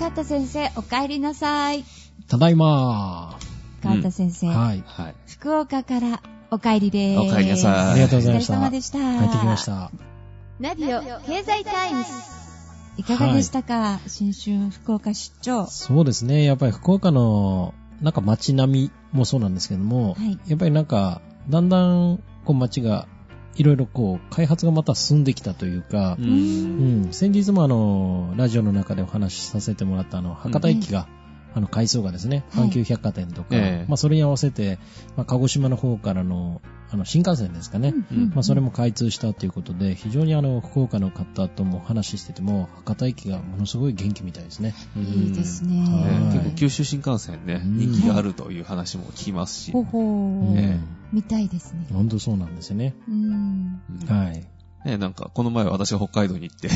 川田先生、お帰りなさい。ただいま川田先生、はい。はい。福岡からお帰りでーす。お帰りなさいありがとうございましたお疲れ様でした。帰ってきまし。た。ナビオ経済タイムズ。いかがでしたか、新春福岡出張。そうですね。やっぱり福岡の、なんか街並みもそうなんですけども、はいやっぱりなんか、だんだん、こう街が、いろいろこう、開発がまた進んできたというかう、。うんん、先日もあの、ラジオの中でお話しさせてもらったあの、博多駅が、あの、改装がですね、はい阪急百貨店とか、ええまあそれに合わせて、まあ鹿児島の方からの、あの、新幹線ですかね、うんまあそれも開通したということで、非常にあの、福岡の方とも話してても、博多駅がものすごい元気みたいですね。いいですね。はいね結構九州新幹線ね、うん人気があるという話も聞きますし。ほほー。え見たいですね。本当そうなんですよね。うん。うんはい。ね、なんか、この前私が北海道に行って、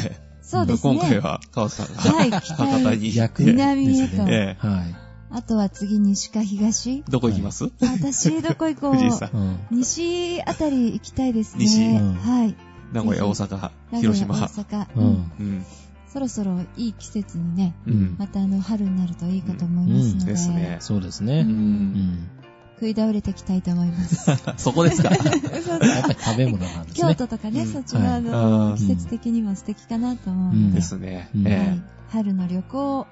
そうですね。今回は川瀬さんが、はい、北博多に行逆って、南へとですねええはい。あとは次西か東？どこ行きます、私、どこ行こう？藤井さん。うん。西あたり行きたいですね。西うんはい。名古屋、大阪、名古屋広島。大阪。ううんん。うん。そろそろいい季節にね、うん。またあの春になるといいかと思いますので、うんですねそうですうね。うんうん。食い倒れていきたいと思います。そこですか？やっぱり食べ物なんです京ね。都とかね、うんそっちのああの、ー季節的にも素敵かなと思ううんので、ですね。うんはいえ春の旅行を。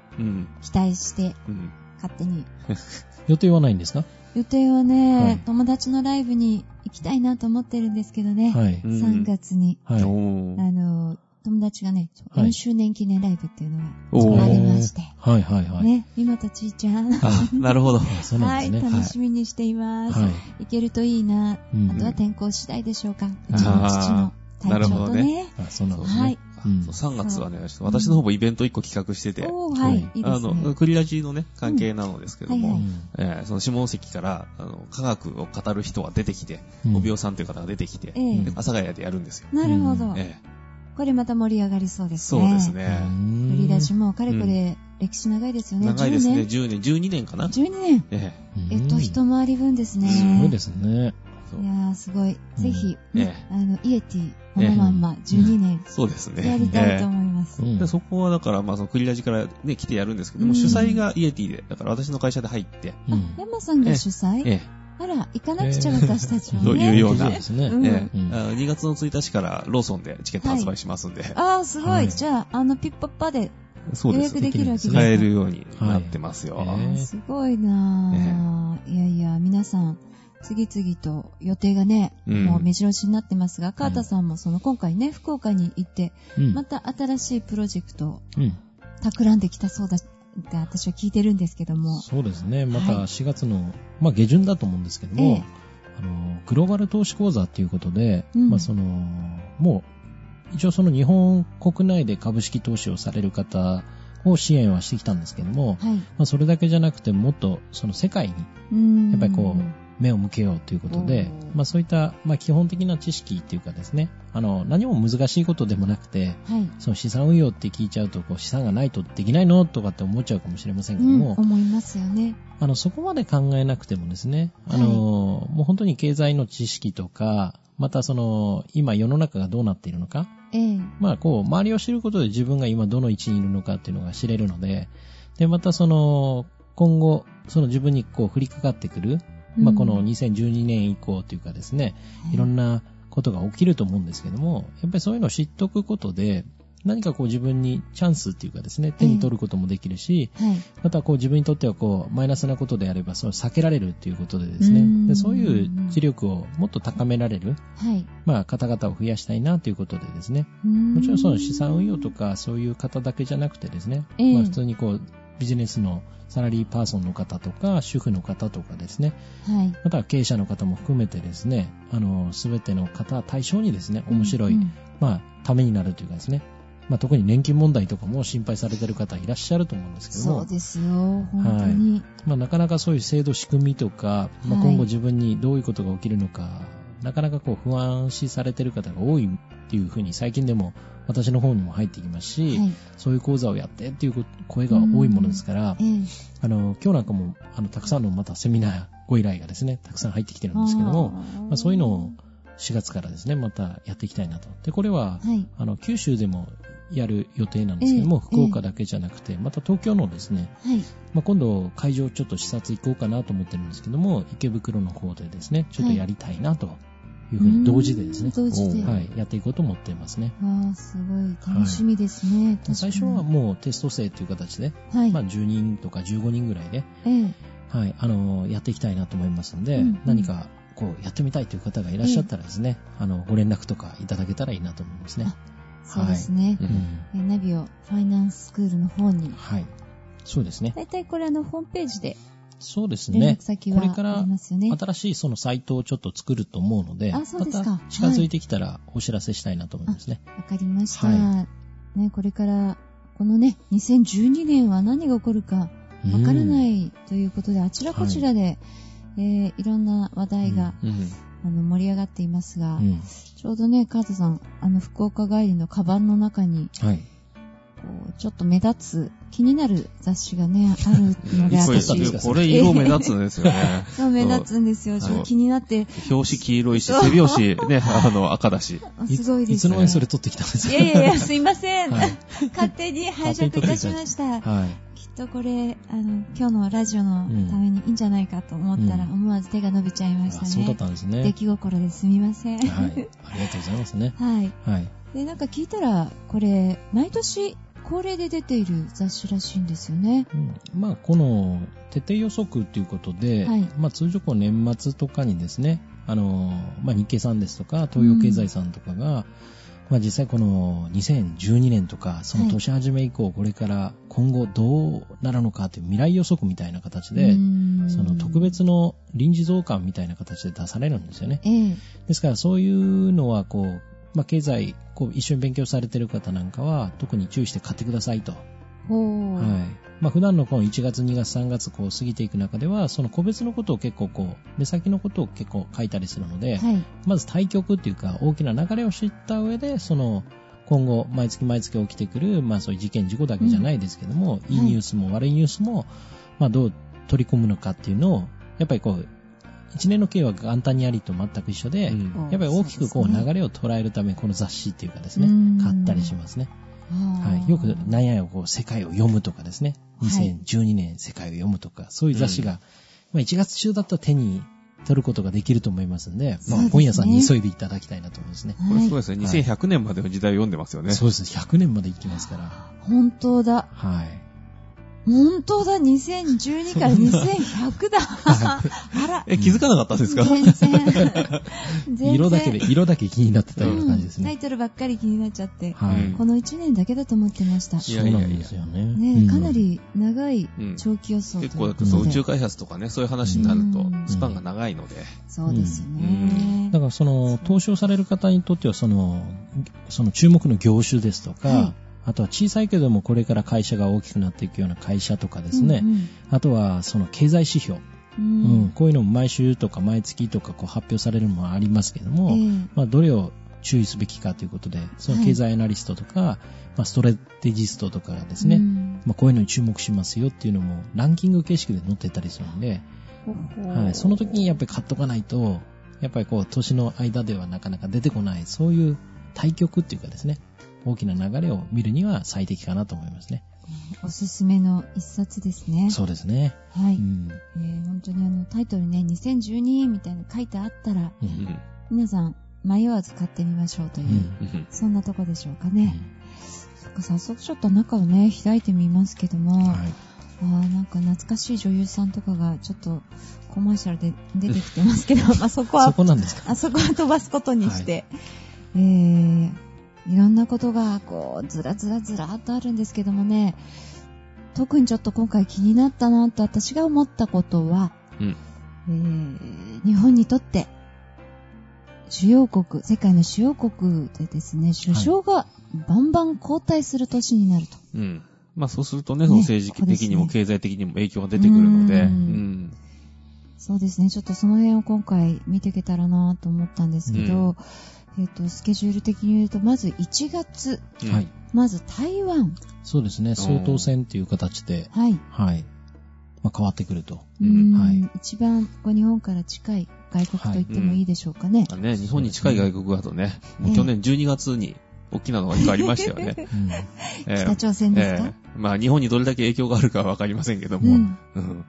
期待して、うん。勝手に。予定はないんですか？予定はね、はい友達のライブに行きたいなと思ってるんですけどね、はい。うん3月に、はい。あの、友達がね、はい4周年記念ライブっていうのおがありーまして、はいはいはい。ね、今とちーちゃん、あ、なるほど。あそうなんはい、ですね。楽しみにしています。はい。行けるといいな。うんあとは天候次第でしょうか。うちの父の体調とね。あ、そうなんですはいね。うんそう3月はね、私の方もイベント1個企画してて、ははいあの。クリラジのね、関係なのですけども、えーその下関から、あの、科学を語る人が出てきて、うんおびおさんという方が出てきて、え阿佐ヶ谷でやるんですよ。なるほど。ええこれまた盛り上がりそうですそうね。ですね。売り出しもかれこれ歴史長いですよね。長いですね。10 10年、12年かな年。12年。ええっと、一回り分ですね。すごいですね。いやー、すごい。ぜひ、あの、イエティ、このまんま、12年、え そうですね。やりたいとえ思います。そこはだから、まあ、そのクリラジからね、来てやるんですけども、うん主催がイエティで、だから私の会社で入って、うんあ、山さんが主催？えあら、行かなくちゃ私たちも というね。ようなそうですね。うんえええうんあの2月の1日からローソンでチケット発売しますんで、あー、すごはいい。じゃあ、あの、ピッパッパでそうです予約。できるわけです使えかるようになってますよ。すごいなぁ。いやいや、皆さん、次々と予定がね、うんもう目白押しになってますが、川田さんもその今回ね、福岡に行って、うんまた新しいプロジェクトをうん。企んできたそうだって私は聞いてるんですけども。そうですね。またはい4月の、まあ下旬だと思うんですけどえもえ、あの、グローバル投資講座っていうことで、うんまあその、もう、一応その日本国内で株式投資をされる方を支援はしてきたんですけども、はい。まあそれだけじゃなくてもっとその世界にやっぱりこう、目を向けようということでまあそういった、まあ基本的な知識っていうかですね、あの、何も難しいことでもなくて、はい。その資産運用って聞いちゃうと、こう資産がないとできないのとかって思っちゃうかもしれませんけうん、ども、思いますよね。あの、そこまで考えなくてもですね、あの、もう本当に経済の知識とか、またその、今世の中がどうなっているのか、ええ。まあこう、周りを知ることで自分が今どの位置にいるのかっていうのが知れるので、で、またその、今後、その自分にこう降りかかってくる、まあこのうん2012年以降というかですね、いろんなことが起きると思うんですけども、やっぱりそういうのを知っておくことで、何かこう自分にチャンスっていうかですね、手に取ることもできるし、はい。またこう自分にとってはこうマイナスなことであればそれを避けられるっていうことでですね、うんでそういう知力をもっと高められる、はい。まあ方々を増やしたいなということでですね、ももちろんその資産運用とかそういう方だけじゃなくてですね、ええ。まあ普通にこうビジネスのサラリーパーソンの方とか主婦の方とかですね、はい。または経営者の方も含めてですね、あの、すべての方対象にですね、面白い、うん。うんまあ、ためになるというかですね、まあ、特に年金問題とかも心配されている方いらっしゃると思うんですけども、そうですよ、本当に。まあ、なかなかそういう制度仕組みとか、まあ、はい。今後自分にどういうことが起きるのか、なかなかこう不安視されている方が多いっていうふうに最近でも私の方にも入ってきますし、はい。そういう講座をやってっていう声が多いものですからえ、え。あの、今日なんかも、あの、たくさんのまたセミナーご依頼がですね、たくさん入ってきてるんですけども、まあ、そういうのを4月からですね、またやっていきたいなと。で、これは、はい。あの、九州でもやる予定なんですけども、ええ福岡だけじゃなくて、また東京のですね、はい。まあ、今度会場ちょっと視察行こうかなと思ってるんですけども、池袋の方でですね、ちょっとやりたいなというふうに同時でですね、うん同時で。はい、やっていこうと思っていますね。わあ、すごい楽しみですね。確かに最初はもうテスト生という形で、はい。まあ10人とか15人ぐらいで、ええ。はい、あのやっていきたいなと思いますので、うんうん何かこうやってみたいという方がいらっしゃったらですね、あのご連絡とかいただけたらいいなと思いますね。そうですね。ううんナビオファイナンススクールの方に。はい。そうですね。だいたいこれあの、ホームページでそうですねこれから。新しいそのサイトをちょっと作ると思うので、あそうですかまた近づいてきたらお知らせしたいなと思いますね。わかりました。はね、これから、このね、2012年は何が起こるかわからないいということで、あちらこちらで、いえーいろんな話題が、うん。あの盛り上がっていますが、うん。ちょうどね、カートさん、あの、福岡帰りのカバンの中に、はい。こうちょっと目立つ、気になる雑誌がね、あるので、これそうですかこれ色目立つんですよね。そう目立つんですよ。ちょっと気になって、表紙黄色いし、背表紙ね、あの、赤だし。あすごいですいつの間にそれ撮ってきたんですか？いやいやいや、すいません。はい勝手に拝借いたしました。はい。きっとこれ、あの、今日のラジオのためにいいんじゃないかと思ったら、うん思わず手が伸びちゃいましたね。あそうだったんですね。出来心ですみません。はい。ありがとうございますね。はい。はい。で、なんか聞いたら、これ、毎年恒例で出ている雑誌らしいんですよね。うんまあ、この徹底予測ということで、はいまあ、通常こう年末とかにですね、あの、まあ、日経さんですとか、東洋経済さんとかが、まあ、実際この2012年とか、その年始め以降、これから今後どうなるのかという未来予測みたいな形で、その特。別の臨時増刊みたいな形で出されるんですよね。ええですからそういうのはこう、まあ、経済、こう一緒に勉強されてる方なんかは特に注意して買ってくださいと。はい。まあ、普段のこの1月、2月、3月こう過ぎていく中では、その個別のことを結構こう、目先のことを結構書いたりするので、はい。まず対局っていうか大きな流れを知った上で、その、今後、毎月毎月起きてくる、まあそういう事件、事故だけじゃないですけども、んいいニュースも悪いニュースも、まあどう取り込むのかっていうのを、やっぱりこう、一年の計は元旦にありと全く一緒で、うんやっぱり大きくこう流れを捉えるため、この雑誌っていうかですねうん、買ったりしますね。ははい。よく、なんやよ、こう、世界を読むとかですね。はい2012年世界を読むとか、そういう雑誌が、まあ1月中だったら手に取ることができると思いますんで、まあ本屋さんに急いでいただきたいなと思いますね。これすごいですね。はい2100年までの時代を読んでますよね。そうです。100年まで生きますから。本当だ。はい。本当だ。2012から2100だ。あら。え、気づかなかったんですか？全然。全 然色だけで、色だけ気になってたような感じですうんタイね。トルばっかり気になっちゃって。この1年だけだと思ってました。そうなんですよね。ね、うんかなり長いうん長期予想結構、ことで、そう、宇宙開発とかね、そういう話になるとうん、スパンが長いので。そうですよね。だからその、投資をされる方にとっては、その、その注目の業種ですとか、はいあとは小さいけどもこれから会社が大きくなっていくような会社とかですね、うんあとはその経済指標、うん。うん。こういうのも毎週とか毎月とかこう発表されるのもありますけども、ええ。まあ、どれを注意すべきかということで、その経済アナリストとか、まあ、ストレテジストとかがですね、うん。まあ、こういうのに注目しますよっていうのもランキング形式で載ってたりするんで、はい、その時にやっぱり買っとかないと、やっぱりこう、年の間ではなかなか出てこない、そういう対局っていうかですね、大きな流れを見るには最適かなと思いますね。おすすめの一冊ですね。そうですね。はい。うん。えー本当にあのタイトルね、2012みたいなの書いてあったら、う。うんん。皆さん迷わず買ってみましょうという、うんうんそんなとこでしょうかね。そっか早速ちょっと中をね、開いてみますけども、はい。あーなんか懐かしい女優さんとかがちょっとコマーシャルで出てきてますけど、まあそこはそこなんですか？あそこは飛ばすことにして、えー、いろんなことが、こう、ずらずらずらっとあるんですけどもね、特にちょっと今回気になったなと私が思ったことは、うん。えー、日本にとって、主要国、世界の主要国でですね、首相がバンバン交代する年になると。うん。まあそうするとね、ねその政治的にも経済的にも影響が出てくるので、ううんん。そうですね、ちょっとその辺を今回見ていけたらなと思ったんですけど、えっ、と、スケジュール的に言うと、まず1月、うんはい。まず台湾。そうですね。総統選っていう形で、はい。はい。まあ、変わってくると。ううんんはい一番こう日本から近い外国と言ってもいいでしょうかね。ね、日本に近い外国だとね、去年12月に大きなのが一個ありましたよね。うんえー 北朝鮮ですか、えーまあ日本にどれだけ影響があるかはわかりませんけども。うん。うん。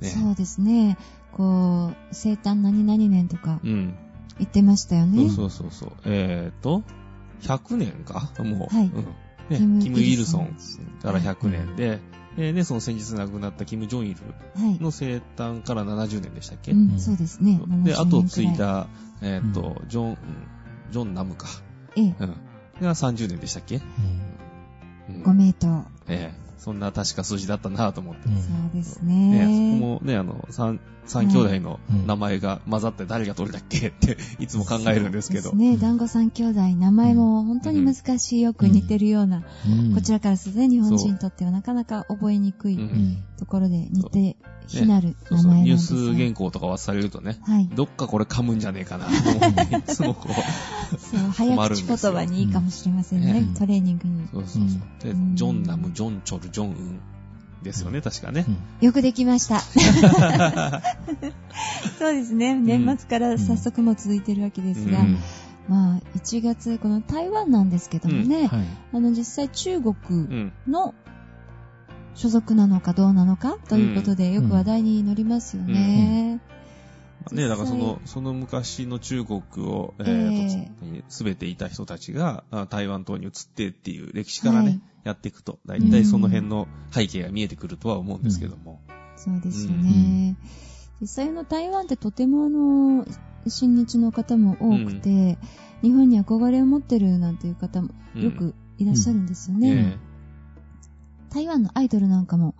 ねそうですね。こう、生誕何々年とかうん。言ってましたよね。そうそうそうそう。えーと、100年か？もう。はいうんね、キムイルソンから100年で、えーで、その先日亡くなったキム・ジョンイルはい。の生誕から70年でしたっけ、うん、そうですね。で、70後を。継いだ、えーと、ジョン、ジョン・ナムか。ええ、うん。が30年でしたっけ、うんご名答。ええそんな確か数字だったなと思って。うんそうですねそこね。もね、あの、三、三兄弟の名前が混ざって誰が取れたっけ？って、いつも考えるんですけど。そうですね。団子三兄弟、名前も本当に難しい、よく似てるような、うんこちらからするとね、日本人にとってはなかなか覚えにくいところで似て非なる名前ニューなんですがス原稿とか渡されるとね、はい。どっかこれ噛むんじゃねえかなと思って、いつもこう、そう、早口言葉にいいかもしれませんね。うんトレーニングに。そうそうそう。でう、んジョンナム、ジョンチョル、ジョンウンですよね、確かね。よくできました。そうですね。年末から早速も続いてるわけですが、うんまあ、1月、この台湾なんですけどもね、はいあの、実際中国うん。の所属なのかどうなのかということで、よく話題に乗りますよね。ね、だからそ実の、その昔の中国を、ええーと、すべていた人たちがあ台湾島に移ってっていう歴史からね、はい。やっていくと、だいたいその辺の背景が見えてくるとは思うんですけども。そうですよね。実際の台湾ってとてもあの、親日の方も多くて、日本に憧れを持ってるなんていう方もうんよくいらっしゃるんですよね。え台湾のアイドルなんかも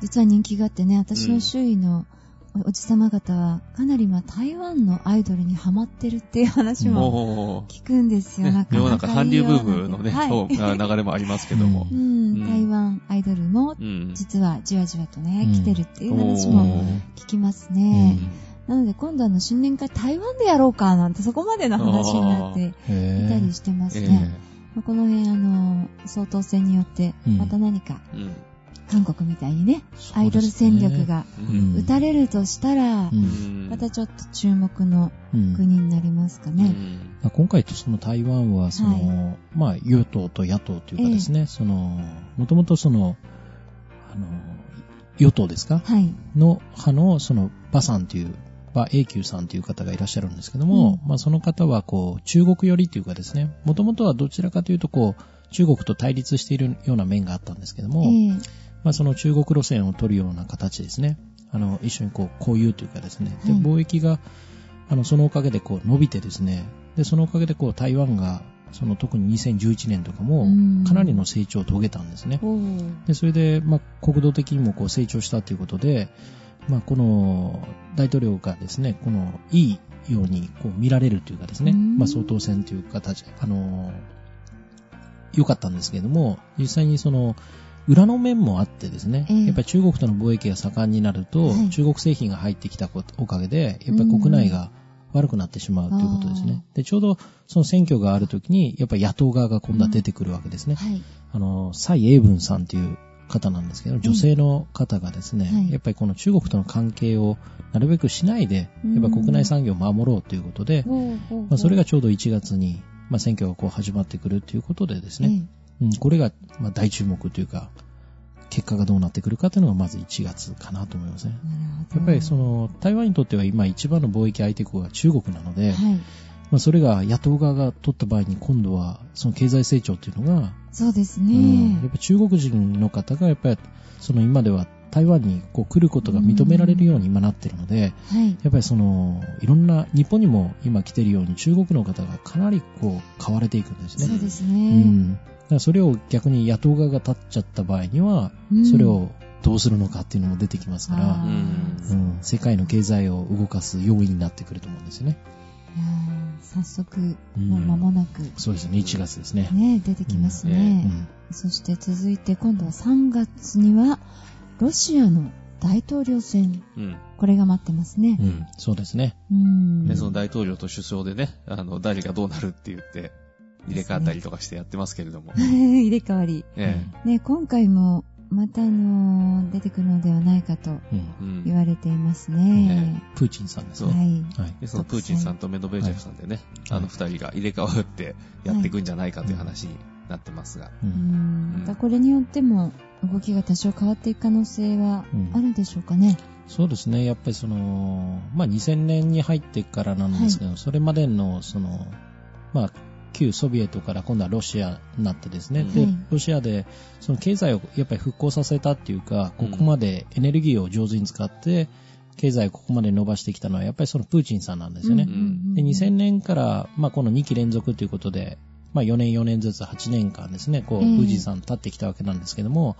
実は人気があってね、私の周囲のおおじさま方はかなりまあ台湾のアイドルにハマってるっていう話えもも聞くんですう、よ。ねな、か世の中韓流ブームのね、はい。流れもありますけども。う。うん。ん、台湾アイドルもうん。実はじわじわとね、うん。来てるっていう話おもー。聞きますね。なので今度あの新年会台湾でやろうかなんてそこまでの話になっていたりしてますえね。まあこの辺あの、総統選によってうん。また何かえうん韓国みたいにね、アイドル戦略がうん。打たれるとしたらまたちょっと注目のうん国になりますかね。今回とその台湾は、その、まあ、与党と野党というかですね、その、もともとその、あの、与党ですか？はい。の派の、その、馬さんという、馬永久さんという方がいらっしゃるんですけども、まあその方は、こう、中国寄りというかですね、もともとはどちらかというと、こう、中国と対立しているような面があったんですけども、ええまあその中国路線を取るような形ですね。あの、一緒にこう、交友というかですね。で、はい貿易が、あの、そのおかげでこう、伸びてですね。で、そのおかげでこう、台湾が、その特に2011年とかもうん、かなりの成長を遂げたんですね。で、それで、まあ、国土的にもこう、成長したということで、まあ、この、大統領がですね、この、いいようにこう、見られるというかですね、うんまあ、総統選という形、あの、良かったんですけれども、実際にその、裏の面もあってですね、ええ。やっぱり中国との貿易が盛んになると、はい。中国製品が入ってきたことおかげで、やっぱり国内が悪くなってしまうということですね。で、ちょうどその選挙があるときに、やっぱり野党側が今度は出てくるわけですね。はい。あの、蔡英文さんという方なんですけど、女性の方がですね、はい。やっぱりこの中国との関係をなるべくしないで、うん。やっぱ国内産業を守ろうということで、まあ、それがちょうど1月に、まあ、選挙がこう始まってくるということでですね、うん、これがまあ大注目というか、結果がどうなってくるかというのがまず1月かなと思いますね。やっぱりその台湾にとっては今一番の貿易相手国が中国なので、はい。まあ、それが野党側が取った場合に今度はその経済成長というのがそうですうんやっね。ぱ中国人の方がやっぱりその今では台湾にこう来ることが認められるように今なってるので、はい。やっぱりそのいろんな日本にも今来てるように中国の方がかなりこう買われていくんですね。そうですうね。ん。だからそれを逆に野党側が立っちゃった場合には、うんそれをどうするのかっていうのも出てきますから、うん、世界の経済を動かす要因になってくると思うんですよね。いやー早速、うんもう間もなく、そうですね、1月ですね。ね、出てきますうね。んそして続いて今度は3月には、ロシアの大統領選、うん。これが待ってますねう。ん、そうですね。うん。で、その大統領と首相でね、あの、誰がどうなるって言って、入れ替わったりとかしてやってますけれども。入れ替わり。えね、今回も、またあの、出てくるのではないかとうんうん言われていますねね。プーチンさんですね。はい。はい。で、そのプーチンさんとメドベージェフさんでね、はいあの二人が入れ替わってやっていくんじゃないかという話になってますが。ううんん。またこれによっても動きが多少変わっていく可能性はあるでしょうかね。そうですね。やっぱりその、まあ、2000年に入ってからなんですけど、それまでの、その、まあ、旧ソビエトから今度はロシアになってですね、うん。ではい、ロシアで、その経済をやっぱり復興させたっていうか、うん。ここまでエネルギーを上手に使って、経済をここまで伸ばしてきたのは、やっぱりそのプーチンさんなんですよね。んで、2000年から、まあ、この2期連続ということで、まあ、4年4年ずつ8年間ですね、こう、ええプーチンさん立ってきたわけなんですけども、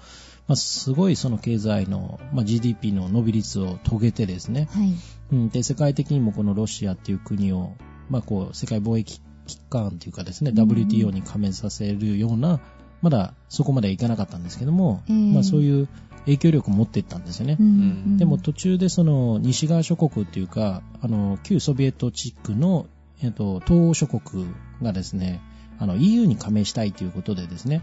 まあ、すごいその経済の、まあ、GDP の伸び率を遂げてですね、はい。うん、で、世界的にもこのロシアっていう国を、まあ、こう、世界貿易機関というかですね、うん。WTO に加盟させるような、まだそこまではいかなかったんですけども、ええまあ、そういう影響力を持っていったんですよね。うん。でも途中でその西側諸国っていうか、あの、旧ソビエト地区の、えっと、東欧諸国がですね、あの、EU に加盟したいということでですね、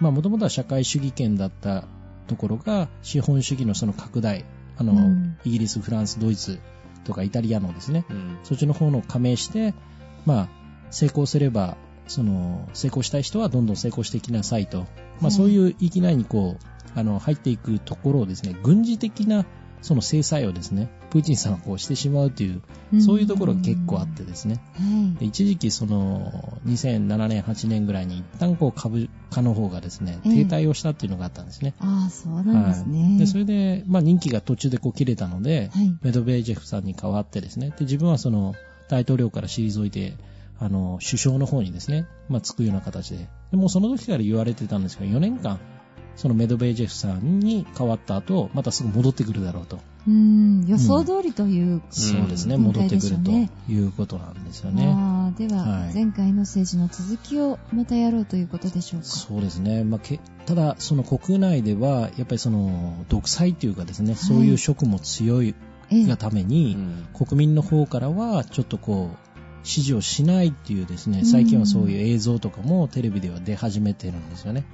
もともとは社会主義圏だったところが、資本主義のその拡大、あの、うん。イギリス、フランス、ドイツとかイタリアのですね、うん。そっちの方の加盟して、まあ、成功すれば、その、成功したい人はどんどん成功していきなさいと。まはいあ、そういう域内にこう、あの、入っていくところをですね、軍事的な、その制裁をですね、プーチンさんがこうしてしまうという、そういうところが結構あってですね。はい。で一時期その、2007年、8年ぐらいに一旦こう株価の方がですね、ええ停滞をしたっていうのがあったんですね。ああ、そうなんですね。はいで、それで、まあ任期が途中でこう切れたので、はい。メドベージェフさんに代わってですね、で、自分はその、大統領から退いて、あの、首相の方にですね、まあ、つくような形で。でもうその時から言われてたんですけど、4年間、そのメドベージェフさんに変わった後、またすぐ戻ってくるだろうと。うん、予想通りという、そうですね、うん戻ってくるということなんですよね。ああ、では、はい前回の政治の続きをまたやろうということでしょうか。そうですね。まあ、けただ、その国内では、やっぱりその、独裁というかですね、いそういう色も強いええがために、うん国民の方からは、ちょっとこう、支持をしないっていうですね、うん最近はそういう映像とかもテレビでは出始めてるんですよね。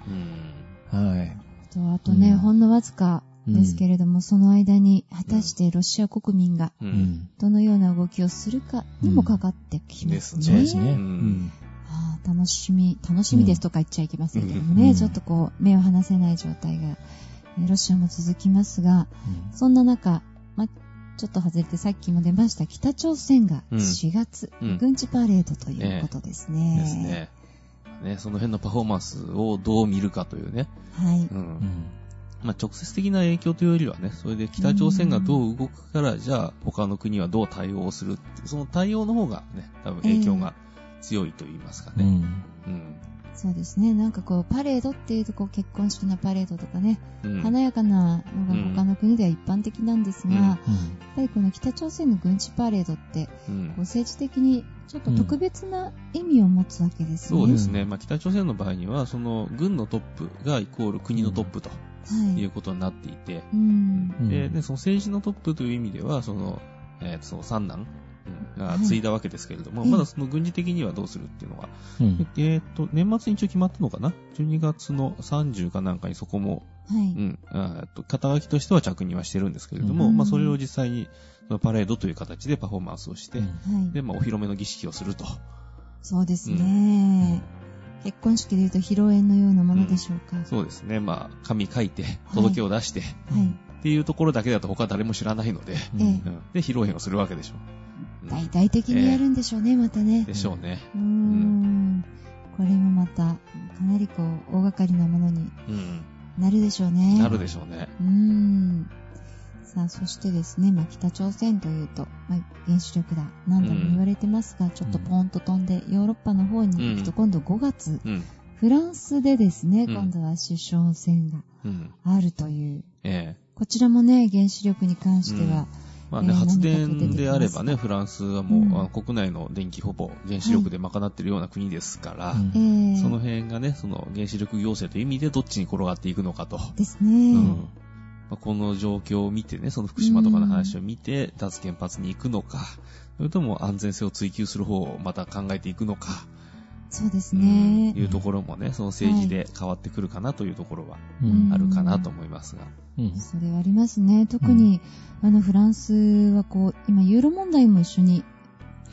うんはい。とあとね、うんほんのわずかですけれども、その間に果たしてロシア国民がう。うんん。どのような動きをするかにもかかってきますね。うんそうですね。ううんん。ああ楽しみ、楽しみですとか言っちゃいけませんけどもね、うんちょっとこう、目を離せない状態が、えーロシアも続きますが、うんそんな中、ま、ちょっと外れてさっきも出ました北朝鮮がうん4月、うん軍事パレードということですね。ですね。ね、その辺のパフォーマンスをどう見るかというね。はい。う。うんん。まあ、直接的な影響というよりはね、それで北朝鮮がどう動くから、じゃあ他の国はどう対応するその対応の方がね、多分影響が強いと言いますかね。うん。うん。そうですね。なんかこう、パレードっていうとこう、結婚式のパレードとかね、うん。華やかなのが他の国では一般的なんですが、うんやっぱりこの北朝鮮の軍事パレードって、うんこう政治的にちょっと特別な意味を持つわけですね。そうですね。まあ、北朝鮮の場合には、その、軍のトップがイコール国のトップとはい。いうことになっていて、うん。うんで、ね、その政治のトップという意味では、その、えーその三男うんが継いだわけですけれども、はいまだその軍事的にはどうするっていうのは、うん。えっ、と、年末に一応決まったのかな ?12 月の30かなんかにそこも、はい。うん、と、肩書きとしては着任はしてるんですけれども、うんまあ、それを実際に、パレードという形でパフォーマンスをして。で、まあ、お披露目の儀式をすると。そうですね。結婚式で言うと披露宴のようなものでしょうか。そうですね。まあ、紙書いて、届けを出して、はい。っていうところだけだと他誰も知らないので、うんで、披露宴をするわけでしょう。うん大々的にやるんでしょうね、またね。でしょうね。うーん。これもまた、かなりこう、大掛かりなものにうん。なるでしょうね。なるでしょうね。うーん。さあ、そしてですね、まあ、北朝鮮というと、まあ、原子力だ、何度も言われてますが、ちょっとポーンと飛んで、ヨーロッパの方に行くと、うん今度5月、うん。フランスでですね、うん今度は首相選がうん。あるという、ええこちらもね、原子力に関しては、まあね、えー発電であればね、フランスはもう、国内の電気ほぼ原子力で賄ってるような国ですから、その辺がね、その原子力行政という意味でどっちに転がっていくのかと。ですね、この状況を見てね、その福島とかの話を見て、脱原発に行くのか、それとも安全性を追求する方をまた考えていくのか、そうですうんね。いうところもね、その政治で変わってくるかなというところはうんあるかなと思いますが。うんそれはありますね。特に、あの、フランスはこう、今、ユーロ問題も一緒に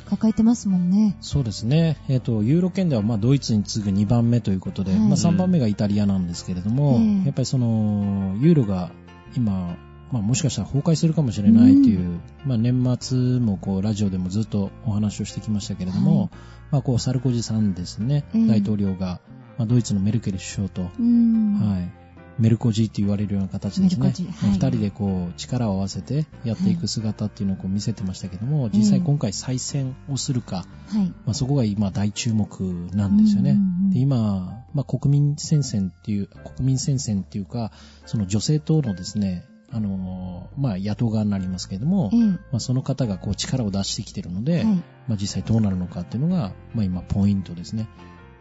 抱えてますもんね。そうですね。えっ、と、ユーロ圏では、まあ、ドイツに次ぐ2番目ということで、はいまあ、3番目がイタリアなんですけれども、ええやっぱりその、ユーロが今、まあ、もしかしたら崩壊するかもしれないという、まあ、年末もこう、ラジオでもずっとお話をしてきましたけれども、はいまあ、こう、サルコジさんですね、ええ大統領が、まあ、ドイツのメルケル首相と、うん。はい。メルコジって言われるような形ですね。はいまあ二人でこう力を合わせてやっていく姿っていうのをこう見せてましたけども、実際今回再選をするか、はい。まあ、そこが今大注目なんですよね。で今、まあ、国民戦線っていう、国民戦線っていうか、その女性党のですね、あのーまあ、野党側になりますけれども、ええまあ、その方がこう力を出してきてるので、はい。まあ、実際どうなるのかっていうのが、まあ、今ポイントですね。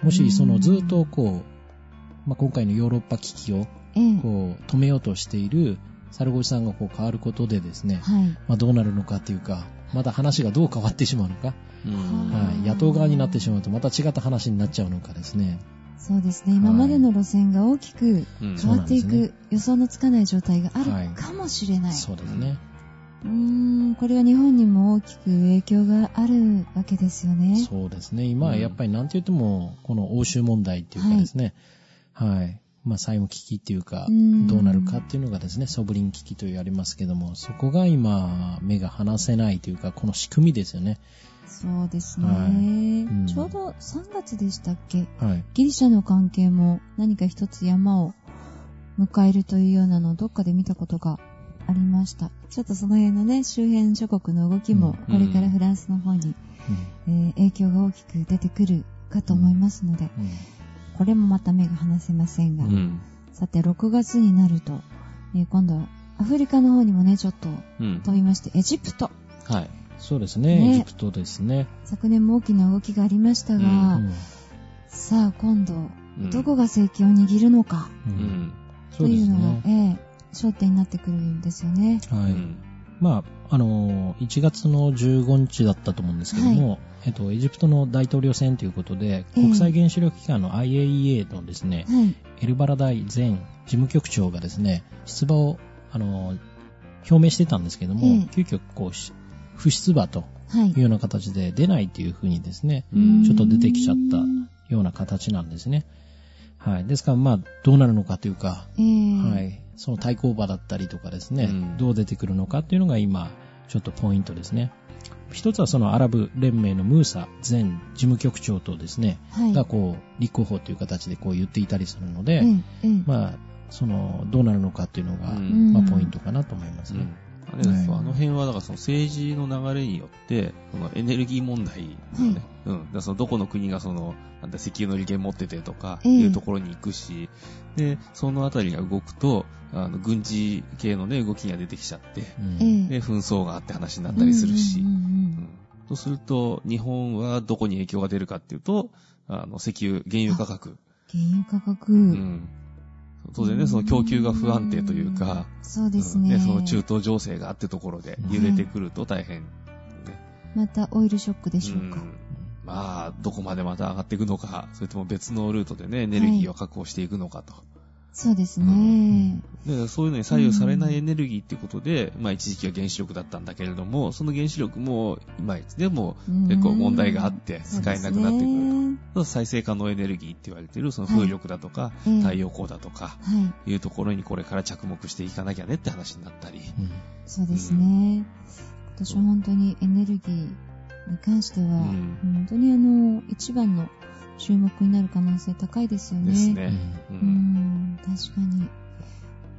もし、そのずっとこう、まあ、今回のヨーロッパ危機をええこう止めようとしているサルゴジさんがこう変わることでですね、はい。まあ、どうなるのかっていうか、また話がどう変わってしまうのか、うんははい、野党側になってしまうとまた違った話になっちゃうのかですね。そうですね。今までの路線が大きくうん変わっていく予想のつかない状態があはいるかもしれない。そうですね。うーん、これは日本にも大きく影響があるわけですよね。そうですね。今はやっぱりなんて言っても、この欧州問題っていうかですね、はい。まあ債務危機っていうかう、ん。どうなるかっていうのがですね、ソブリン危機と言われますけども、そこが今、目が離せないというか、この仕組みですよね。そうですね、はい。うん。ちょうど3月でしたっけ？はい。ギリシャの関係も何か一つ山を迎えるというようなのをどっかで見たことがありました。ちょっとその辺のね、周辺諸国の動きも、こうん。れからフランスの方に、えー影響が大きく出てくるかと思いますので、うん。うんこれもまた目が離せませんが、うん。さて6月になると、えー今度はアフリカの方にもね、ちょっとうん。飛びまして、エジプト。はい。そうですね、ねエジプトですね。昨年も大きな動きがありましたが、うんうんさあ今度、うんどこが政権を握るのかというのが、ね。ええ焦点になってくるんですよね。はい。うんまあ、あのー、1月の15日だったと思うんですけども、えっと、エジプトの大統領選ということで、ええ国際原子力機関の IAEA のですね、はい。エルバラダイ前事務局長がですね、出馬を、あのー、表明してたんですけども、ええ急遽、こうし、不出馬とはいいう。ような形で出ないというふうにですね、うんちょっと出てきちゃったような形なんですね。はい。ですから、まあ、どうなるのかというか、ええはい。その対抗馬だったりとかですね、うんどう出てくるのかっていうのが今、ちょっとポイントですね。一つはそのアラブ連盟のムーサ前事務局長とですね、はい。がこう、立候補という形でこう言っていたりするので、ええええまあ、その、どうなるのかっていうのが、うんまあ、ポイントかなと思いますね。あれですあの辺は、だからその政治の流れによって、そのエネルギー問題のね、うん。だそのどこの国がその、なんだ、石油の利権持っててとか、ええ。いうところに行くし、で、そのあたりが動くと、あの、軍事系のね、動きが出てきちゃって、うんええ。で、紛争があって話になったりするし、とすると、日本はどこに影響が出るかっていうと、あの、石油、原油価格。原油価格。うん。当然ね、その供給が不安定というか、そうですね。うんその中東情勢があってところで揺れてくると大変。ねまたオイルショックでしょうか。んまあ、どこまでまた上がっていくのか、それとも別のルートでね、エネルギーを確保していくのかと。そうですね。でそういうのに左右されないエネルギーっていうことで、まあ一時期は原子力だったんだけれども、その原子力も、いまいちでも結構問題があって使えなくなってくると。再生可能エネルギーって言われてる、その風力だとか、ええ太陽光だとか、はい。いうところにこれから着目していかなきゃねって話になったり。うんそうですね。今年は本当にエネルギーに関しては、ん本当にあの、一番の注目になる可能性高いですよね。ですね。う。うんん、確か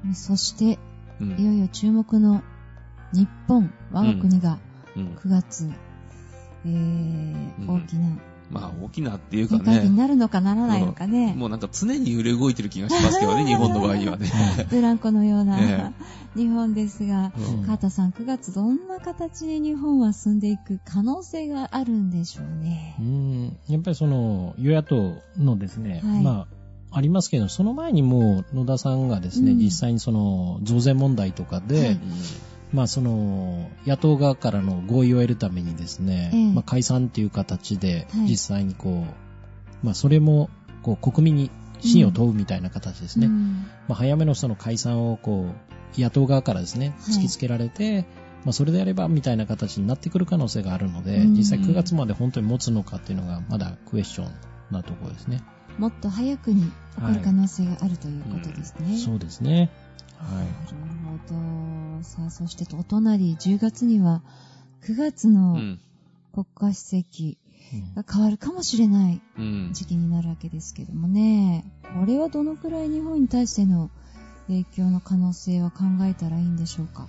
に。そして、うんいよいよ注目の日本、我が国がうん9月、えーうん大きなまあ大きなっていうか展開にね、なるのかならないのかね。もうなんか常に揺れ動いてる気がしますけどね、日本の場合にはね。ブランコのような、え日本ですが、うん。川田さん、9月どんな形で日本は進んでいく可能性があるんでしょうね。う。ん。やっぱりその、与野党のですね、はい。まあ、ありますけど、その前にもう野田さんがですね、うん。実際にその増税問題とかで、はいまあその野党側からの合意を得るためにですね、ええまあ解散っていう形ではい実際にこう、まあ、それも、こう、国民に信を問うみたいな形ですね。うんまあ、早めのその解散を、こう、野党側からですね、はい突きつけられて、まあ、それであれば、みたいな形になってくる可能性があるので、うん実際9月まで本当に持つのかっていうのが、まだクエスチョンなところですね。もっと早くに起こる可能性があるということですね。そうですね。はい。なるほど。さあ、そしてお隣、10月には、9月うのん。国家主席うんが変わるかもしれないうん。時期になるわけですけどもね。これはどのくらい日本に対しての影響の可能性は考えたらいいんでしょうか？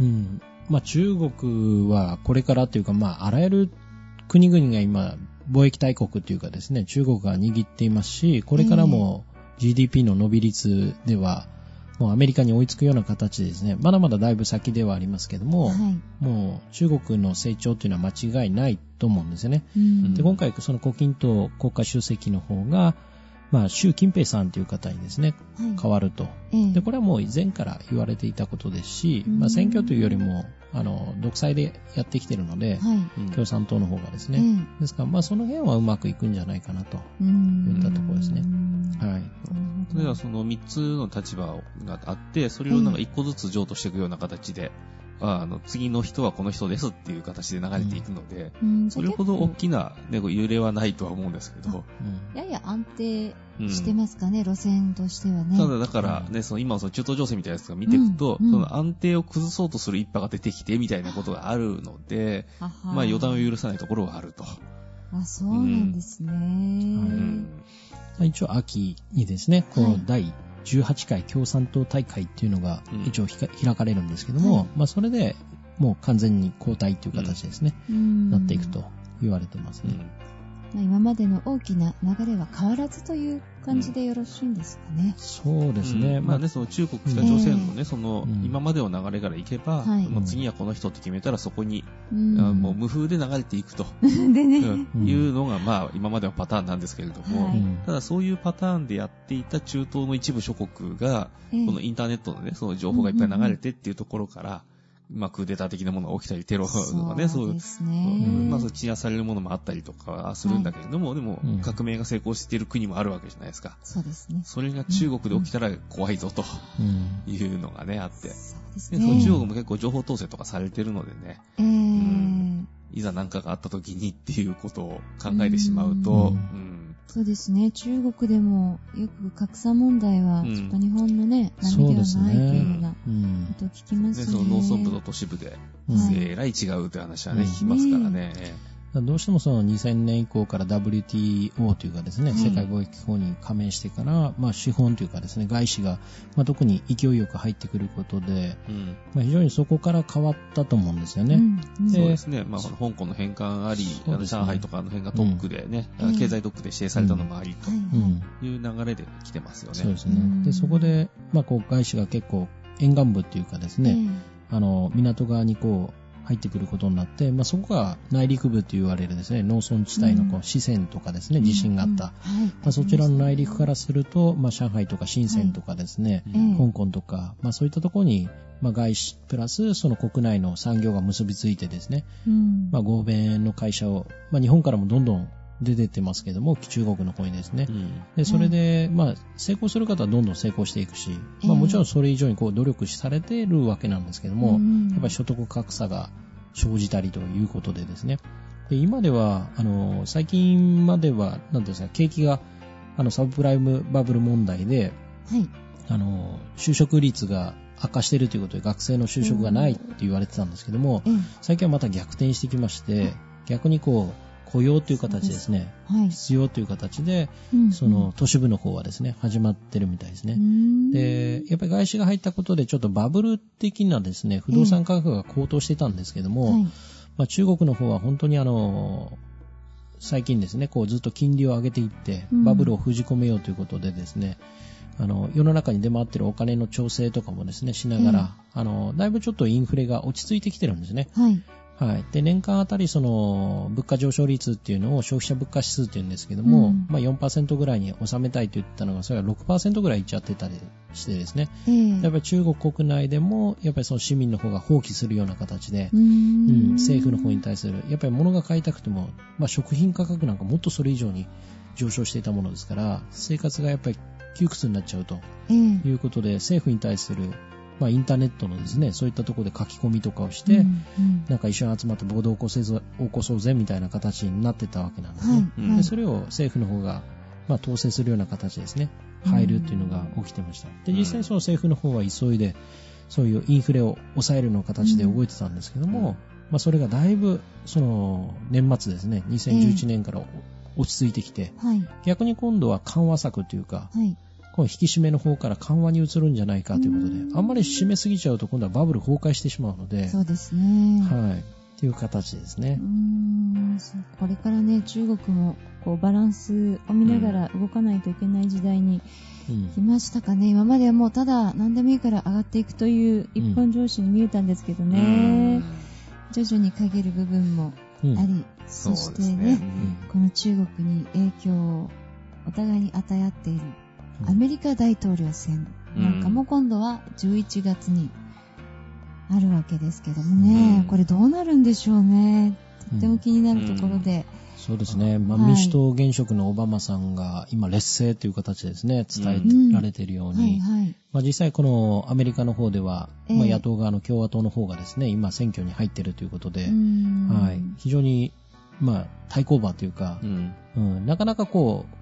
うん。まあ、中国はこれからというか、まあ、あらゆる国々が今、貿易大国というかですね、中国が握っていますし、これからも GDP の伸び率では、もうアメリカに追いつくような形でですね、まだまだだいぶ先ではありますけども、はい。もう中国の成長というのは間違いないと思うんですよね。うんで、今回その胡錦涛国家主席の方が、まあ、習近平さんという方にですね、はい変わると。ええで、これはもう以前から言われていたことですし、うんまあ、選挙というよりも、あの、独裁でやってきてるので、はい。うん共産党の方がですえね。えですから、まあ、その辺はうまくいくんじゃないかなと。うん言ったところですねはい。ではその3つの立場があって、それをなんか1個ずつ譲渡していくような形で、あの、次の人はこの人ですっていう形で流れていくので、うんそれほど大きな、ね、揺れはないとは思うんですけど、うん。やや安定うんしてますかね、路線としてはね。ただだからね、その今のその中東情勢みたいなやつが見ていくと、うんうん。その安定を崩そうとする一派が出てきてみたいなことがあるので、まあ予断を許さないところはあると。あ、そうなんですね。うん。まあ一応、秋にですね、こはい。の第18回共産党大会っていうのがうん。一応ひか開かれるんですけども、はい。まあ、それでもう完全に交代という形ですね、うん。なっていくと言われてますね。今までの大きな流れは変わらずという感じでよろしいんですかね。そうですね。うん。まあね、その中国、北朝鮮のね、そのうん今までの流れからいけば、はい。もう次はこの人って決めたらそこに、うん。あもう無風で流れていくと、でね、うん。いうのが、まあ今までのパターンなんですけれども、ただそうい。うパターンでやっていた中東の一部諸国が、ええこのインターネットのね、その情報がいっぱい流れてっていうところから、まあクーデター的なものが起きたり、テロとかね、そういうで、すうね。んまあそう鎮圧されるものもあったりとかはするんだけれども、でもうん革命が成功している国もあるわけじゃないですか。そうですね。それが中国で起きたら怖いぞとうんいうのがね、あって。そうですで、ね。中国も結構情報統制とかされてるのでね、えーいざ何かがあった時にっていうことを考えてしまうと、ううんん。そうですね。中国でもよく格差問題は、うんちょっと日本のね、そうです波ではないというようねな。うんことを聞きまね、すね。その農村部と都市部で、うんえらい違うという話はね、うん聞きますからね。どうしてもその2000年以降から WTO というかですね、はい世界貿易機構に加盟してから、まあ資本というかですね、外資が、まあ特に勢いよく入ってくることで、うん。まあ非常にそこから変わったと思うんですよね。そうですね。まあ、この香港の返還あり、ね上海とかの辺が特区でね、うん経済特区で指定されたのもありとはいう流れで来てますよね。そうですうんね。で、そこで、まあこう外資が結構沿岸部っていうかですね、あの、港側にこう、入ってくることになって、まあ、そこが内陸部と言われるですね、農村地帯のこうん。う四川とかですね、ええ地震があった。うん。うんはい。まあ、そちらの内陸からすると、まあ、上海とか深センとかですね、うんええ。香港とか、まあ、そういったところに、まあ、外資プラスその国内の産業が結びついてですね、うん。まあ、合弁の会社を、まあ、日本からもどんどん出てますけども、中国の方にですね。うんで、それで、まあ、成功する方はどんどん成功していくし、まあ、もちろんそれ以上にこう努力されているわけなんですけども、うんやっぱり所得格差が生じたりということでですね。で今では、あの、最近までは、なんていうんですか、景気が、あの、サブプライムバブル問題で、はい。あの、就職率が悪化しているということで、学生の就職がないって言われてたんですけども、ええ最近はまた逆転してきまして、逆にこう、雇用という形ですね、はい。必要という形で、うんその、都市部の方はですね、始まってるみたいですね。うんで、やっぱり外資が入ったことで、ちょっとバブル的なですね、不動産価格が高騰してたんですけども、はい。まあ、中国の方は本当にあの、最近ですね、こうずっと金利を上げていって、うんバブルを封じ込めようということでですね、あの、世の中に出回ってるお金の調整とかもですね、しながら、あの、だいぶちょっとインフレが落ち着いてきてるんですね。はい。はい。で、年間あたりその、物価上昇率っていうのを消費者物価指数っていうんですけども、うんまあ4%ぐらいに収めたいと言ったのが、それは6%ぐらいいっちゃってたりしてですね。ええやっぱり中国国内でも、やっぱりその市民の方が放棄するような形で、うんん政府の方に対する、やっぱり物が買いたくても、まあ食品価格なんかもっとそれ以上に上昇していたものですから、生活がやっぱり窮屈になっちゃうとええいうことで、政府に対する、まあインターネットのですね、そういったところで書き込みとかをして、うんうんなんか一緒に集まって暴動を起こせず起こそうぜみたいな形になってたわけなんですね。はい、うんはいでそれを政府の方が、まあ、統制するような形ですね、入るっていうのが起きてました。で、実際その政府の方は急いで、そういうインフレを抑えるの形で動いてたんですけども、うんまあ、それがだいぶ、その、年末ですね、2011年から落ち着いてきて、はい、逆に今度は緩和策というか、はい。この引き締めの方から緩和に移るんじゃないかということでう、んあんまり締めすぎちゃうと今度はバブル崩壊してしまうので、そうですね。はい。っていう形ですね。うこれからね、中国もこうバランスを見ながら動かないといけない時代にうん来ましたかね。今まではもうただ何でもいいから上がっていくという一本上司に見えたんですけどね、徐々に陰る部分もうんあり、そうそしてね。ね、この中国に影響をお互いに与え合っているアメリカ大統領選。なんかも今度は11月にあるわけですけどもね、うん。これどうなるんでしょうね。とっても気になるところで、そうですね。まあ、はい民主党現職のオバマさんが今劣勢という形でですね、伝えられているように、はいはい。まあ、実際このアメリカの方では、ええ。まあ、野党側の共和党の方がですね、今選挙に入っているということで、うーん。はい。非常に、まあ、対抗馬というかう、ん。うん、なかなかこう、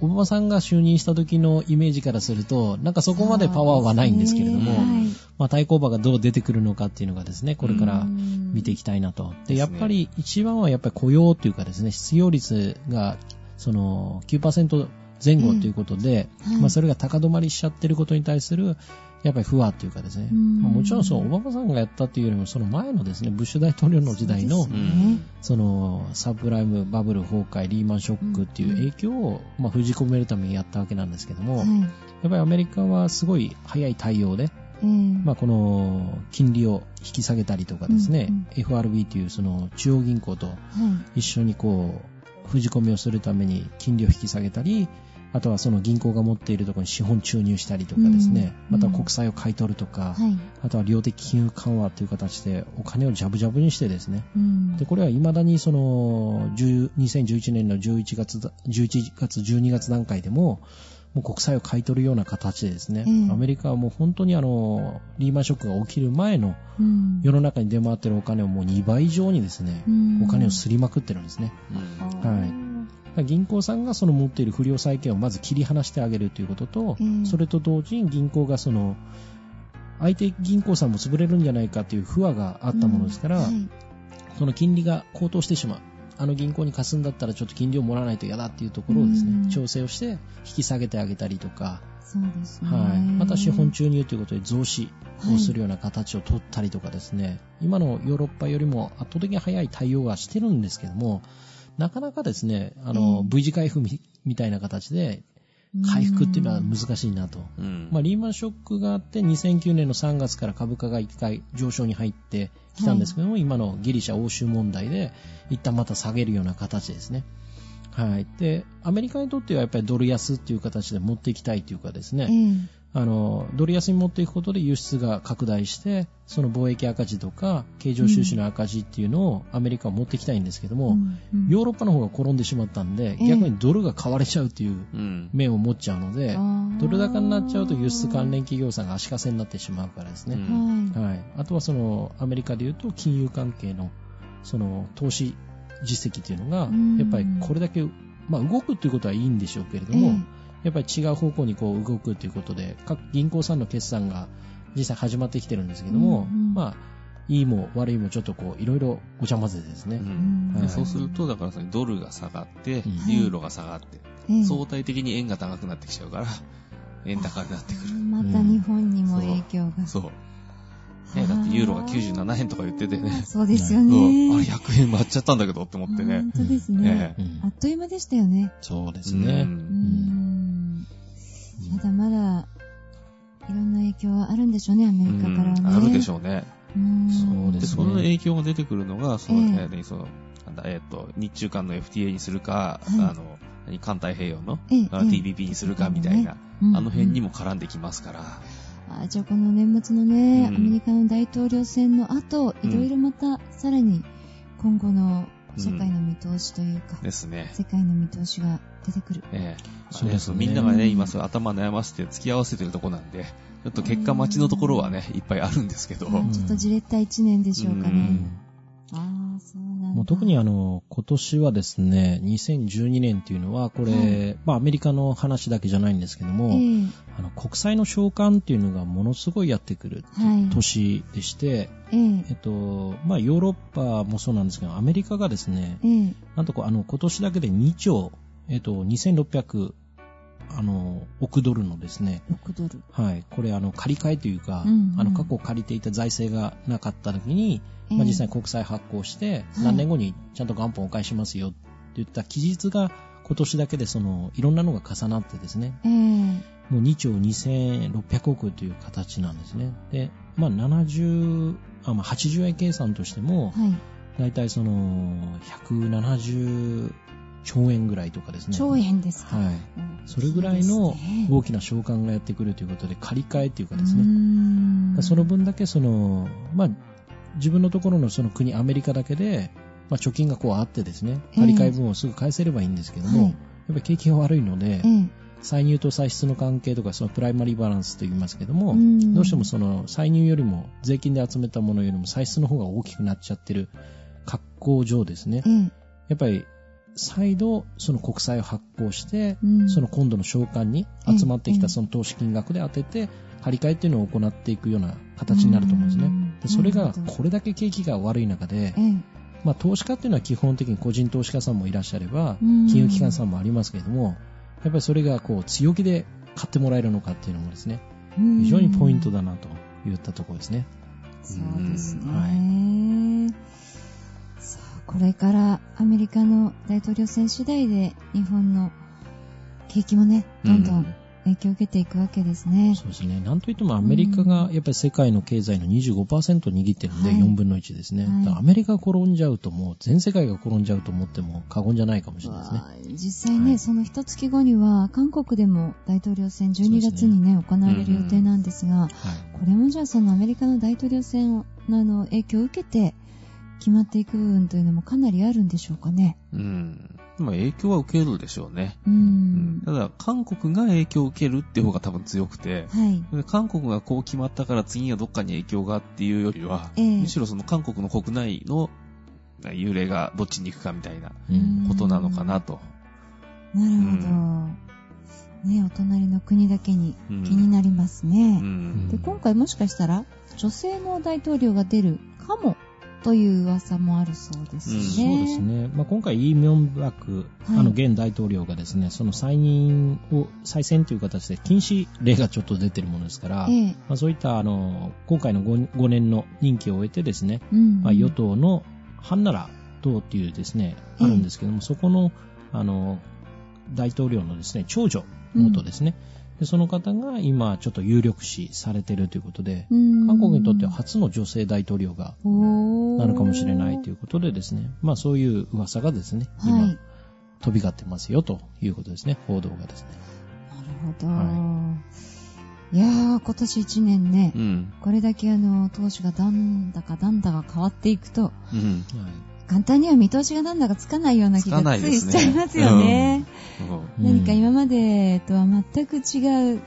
オバマさんが就任した時のイメージからすると、なんかそこまでパワーはないんですけれども、ね。まあ、対抗馬がどう出てくるのかっていうのがですね、これからはい見ていきたいなと。で、やっぱり一番はやっぱり雇用というかですね、失業率が、その9%前後ということで、うん。はい。まあそれが高止まりしちゃってることに対する、やっぱり不和というかですね、もちろんそう、オバマさんがやったっていうよりも、その前のですね、ブッシュ大統領の時代のそね。そのサブプライムバブル崩壊、リーマンショックっていう影響を、まあ、封じ込めるためにやったわけなんですけども、はい。やっぱりアメリカはすごい早い対応で、ええ。まあ、この金利を引き下げたりとかですね、うん FRB というその中央銀行とはい。一緒にこう、封じ込めをするために金利を引き下げたり、あとはその銀行が持っているところに資本注入したりとかですね、うん。または国債を買い取るとか、はい。あとは量的金融緩和という形でお金をジャブジャブにしてですね、うん。で、これは未だにその、10 2011年の11月だ、11月、12月段階でも、もう国債を買い取るような形でですね、ええ。アメリカはもう本当にあの、リーマンショックが起きる前のうん。世の中に出回ってるお金をもう2倍以上にですね、うん。お金をすりまくってるんですね。うん。はい銀行さんがその持っている不良債権をまず切り離してあげるということと、ええそれと同時に銀行がその、相手銀行さんも潰れるんじゃないかという不安があったものですから、うんはいその金利が高騰してしまう。あの銀行に貸すんだったらちょっと金利をもらわないと嫌だっていうところをですね、うん調整をして引き下げてあげたりとか、そうですね。はい。また資本注入ということで増資をするような形を取ったりとかですね、今のヨーロッパよりも圧倒的に早い対応はしてるんですけども、なかなかですね、あの、うん V 字回復みみたいな形で回復っていうのは難しいなと。うんまあ、リーマンショックがあって、2009年の3月から株価が1回上昇に入ってきたんですけども、今のギリシャ欧州問題で、一旦また下げるような形ですね。はい。で、アメリカにとってはやっぱりドル安っていう形で持っていきたいというかですね、ええあの、ドル安に持っていくことで輸出が拡大して、その貿易赤字とか、経常収支の赤字っていうのをアメリカは持っていきたいんですけども、うんうんヨーロッパの方が転んでしまったんで、ええ逆にドルが買われちゃうっていううん面を持っちゃうので、あードル高になっちゃうと輸出関連企業さんが足かせになってしまうからですね。うんはい。はい。あとはその、アメリカで言うと金融関係の、その、投資実績っていうのがうん、やっぱりこれだけ、まあ動くっていうことはいいんでしょうけれども、えやっぱり違う方向にこう動くということで、各銀行さんの決算が実際始まってきてるんですけども、うんうんまあ、いいも悪いもちょっとこう、いろいろごちゃ混ぜてですね。うんはいでそうすると、だからそのドルが下がってうん、ユーロが下がって、ええ相対的に円が高くなってきちゃうから、円高になってくる。また日本にも影響が。そう。ね、だってユーロが97円とか言っててね。そうですようん、ね。あれ100円割っちゃったんだけどって思ってね本。当ですね。えうんあっという間でしたよね。そうですうね。うんん。まだまだ、いろんな影響はあるんでしょうね、アメリカからはね。うんあるでしょうね。うん。そうですね。その影響が出てくるのが、その、ええ。えーねその、なんだ、えっ、と、日中間の FTA にするか、はい。あの、何環太平洋の、TPP にするかみたいな、うん。あの辺にも絡んできますから、あじゃあこの年末のね、うん。アメリカの大統領選の後、うん。いろいろまたさらに今後の社会の見通しというか、ですね。世界の見通しが出てくる。ええ。そうですね。みんながね、うん今そう頭悩ませて付き合わせてるとこなんで、ちょっと結果待ちのところはね、いっぱいあるんですけど、あちょっとじれった一年でしょうかね。うん。ああ、そうなんだ。もう特にあの、今年はですね、2012年っていうのは、これ、はい。まあアメリカの話だけじゃないんですけども、ええ。あの国際の召喚っていうのがものすごいやってくるはい。年でして、ええ。えっと、まあヨーロッパもそうなんですけど、アメリカがですね、ええ。なんとこうあの、今年だけで2兆、えっと、2600、あの、億ドルのですね、6ドル。はい、これあの、借り換えというか、うんうん。あの、過去借りていた財政がなかった時に、ええ。まあ、実際に国債発行して、はい。何年後にちゃんと元本お返ししますよって言った期日が今年だけでその、いろんなのが重なってですね、ええ。もう2兆2600億という形なんですね。で、まあ70、あまあ80円計算としても、はい。だいたいその、170兆円ぐらいとかですね。兆円ですか。はい。うん。それぐらいの大きな召喚がやってくるということで、借り換えというかですね。ん。その分だけその、まあ、自分のところのその国、アメリカだけで、まあ、貯金がこうあってですね、借り換え分をすぐ返せればいいんですけども、はい。やっぱり景気が悪いので、ええ。歳入と歳出の関係とか、そのプライマリーバランスと言いますけども、うん。どうしてもその歳入よりも、税金で集めたものよりも歳出の方が大きくなっちゃってる格好上ですね、ええ。やっぱり再度その国債を発行して、うん。その今度の償還に集まってきたその投資金額で当てて、借り換えっていうのを行っていくような形になると思うんですね。うん。でそれがこれだけ景気が悪い中で、ええ。まあ投資家っていうのは基本的に個人投資家さんもいらっしゃれば、うん。金融機関さんもありますけれども、やっぱりそれがこう強気で買ってもらえるのかっていうのもですね、うん。非常にポイントだなといったところですね。そうですね。うん。さあ、これからアメリカの大統領選次第で日本の景気もね、どんどん影響を受けていくわけですね。そうですね。なんといってもアメリカがやっぱり世界の経済の25%握ってるんで、はい4分の1ですね。はいアメリカが転んじゃうともう全世界が転んじゃうと思っても過言じゃないかもしれないですね。実際ね、はいその一月後には韓国でも大統領選12月にね、行われる予定なんですが、はい。これもじゃあそのアメリカの大統領選のあの影響を受けて決まっていく部分というのもかなりあるんでしょうかね。うん。まあ影響は受けるでしょうね。う。うんただ、韓国が影響を受けるっていう方が多分強くて、はい。で韓国がこう決まったから次はどっかに影響がっていうよりは、ええむしろその韓国の国内の幽霊がどっちに行くかみたいなうんことなのかなと。なるほど。うんね、お隣の国だけにうん気になりますうね。ん。で、今回もしかしたら女性の大統領が出るかもという噂もあるそうですね。うんそうですね。まあ、今回、イ・ミョンバク、はいあの、現大統領がですね、その再任を、再選という形で禁止令がちょっと出てるものですから、ええ。まあ、そういった、あの、今回の 5, 5年の任期を終えてですね、うん。まあ、与党のハンナラ党っていうですね、あるんですけども、そこの、あの、大統領のですね、長女、元ですね。でその方が今、ちょっと有力視されているということで、うん韓国にとっては初の女性大統領がなるかもしれないということでですね、まあそういう噂がですね、今、はい。飛び交ってますよということですね、報道がですね。なるほど。、はいやー、今年1年ね、うん。これだけあの、投資がなんだかなんだか変わっていくと、うん。簡単には見通しがなんだかつかないような気がついしちゃいますよね。うん何か今までとは全く違う、こ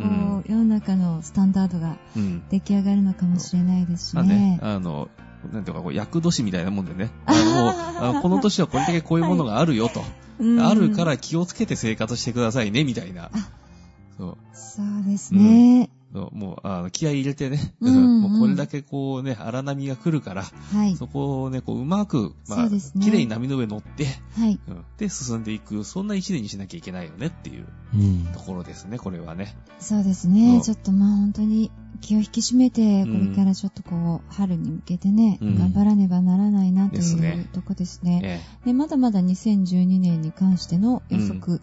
う、うん世の中のスタンダードがうん。出来上がるのかもしれないですしまあねね、。あの、なんていうか、こう、厄年みたいなもんでね。もうこの年はこれだけこういうものがあるよと。うんあるから気をつけて生活してくださいね、みたいな。そう。そうですね。もう、あの気合い入れてね。うんうん もうこれだけこうね、荒波が来るから、はい。そこをね、こう、うまく、まあ、綺麗に波の上乗って、はい。うんで、進んでいく、そんな一年にしなきゃいけないよねっていううんところですね、これはね。そうですうね。んちょっとまあ本当に気を引き締めて、これからちょっとこう、春に向けてね、うん。頑張らねばならないなというね。とこですね。えでまだまだ2012年に関しての予測、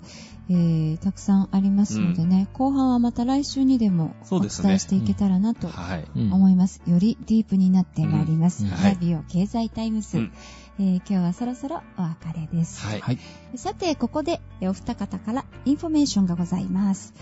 えーたくさんありますのでね、後半はまた来週にでもお伝えしていけたらなとえはい。うん思います。よりディープになってまいります。うん。はい。ナビオ経済タイムス、うんえー今日はそろそろお別れです。はい。はい。さて、ここでえお二方からインフォメーションがございます。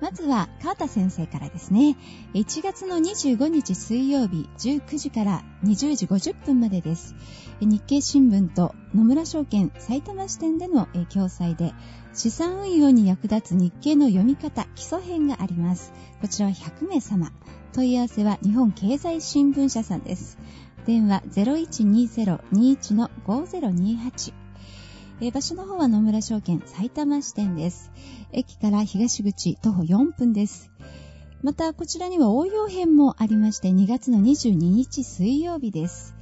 まずは、川田先生からですね。1月の25日水曜日19時から20時50分までです。日経新聞と野村証券埼玉支店でのえ共催で、資産運用に役立つ日経の読み方基礎編があります。こちらは100名様。問い合わせは日本経済新聞社さんです。電話0120-21-5028。え場所の方は野村証券埼玉支店です。駅から東口徒歩4分です。また、こちらには応用編もありまして、2月の22日水曜日です。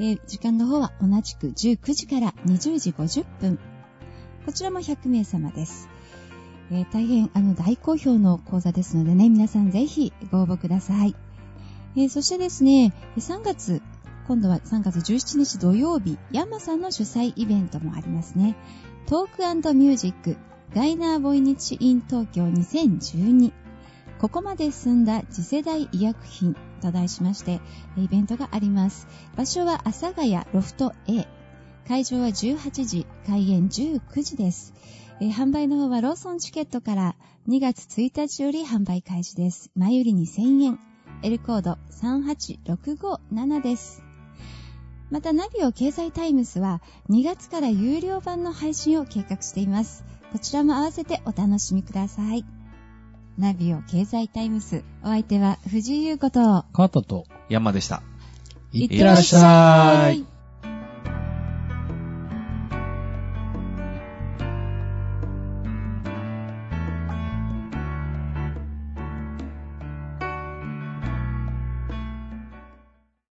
え時間の方は同じく19時から20時50分。こちらも100名様です。え大変あの大好評の講座ですのでね、皆さんぜひご応募ください。えそしてですね、3月、今度は3月17日土曜日、ヤンマさんの主催イベントもありますね。トークミュージック、ガイナーボイニチイン東京2012。ここまで進んだ次世代医薬品と題しまして、イベントがあります。場所は阿佐ヶ谷ロフト A。会場は18時、開演19時です。えー販売の方はローソンチケットから2月1日より販売開始です。前売り2000円。L コード38657です。また、ナビオ経済タイムスは2月から有料版の配信を計画しています。こちらも合わせてお楽しみください。ナビオ経済タイムス。お相手は藤井優子と、カートと、山でした。いってらっしゃい。い。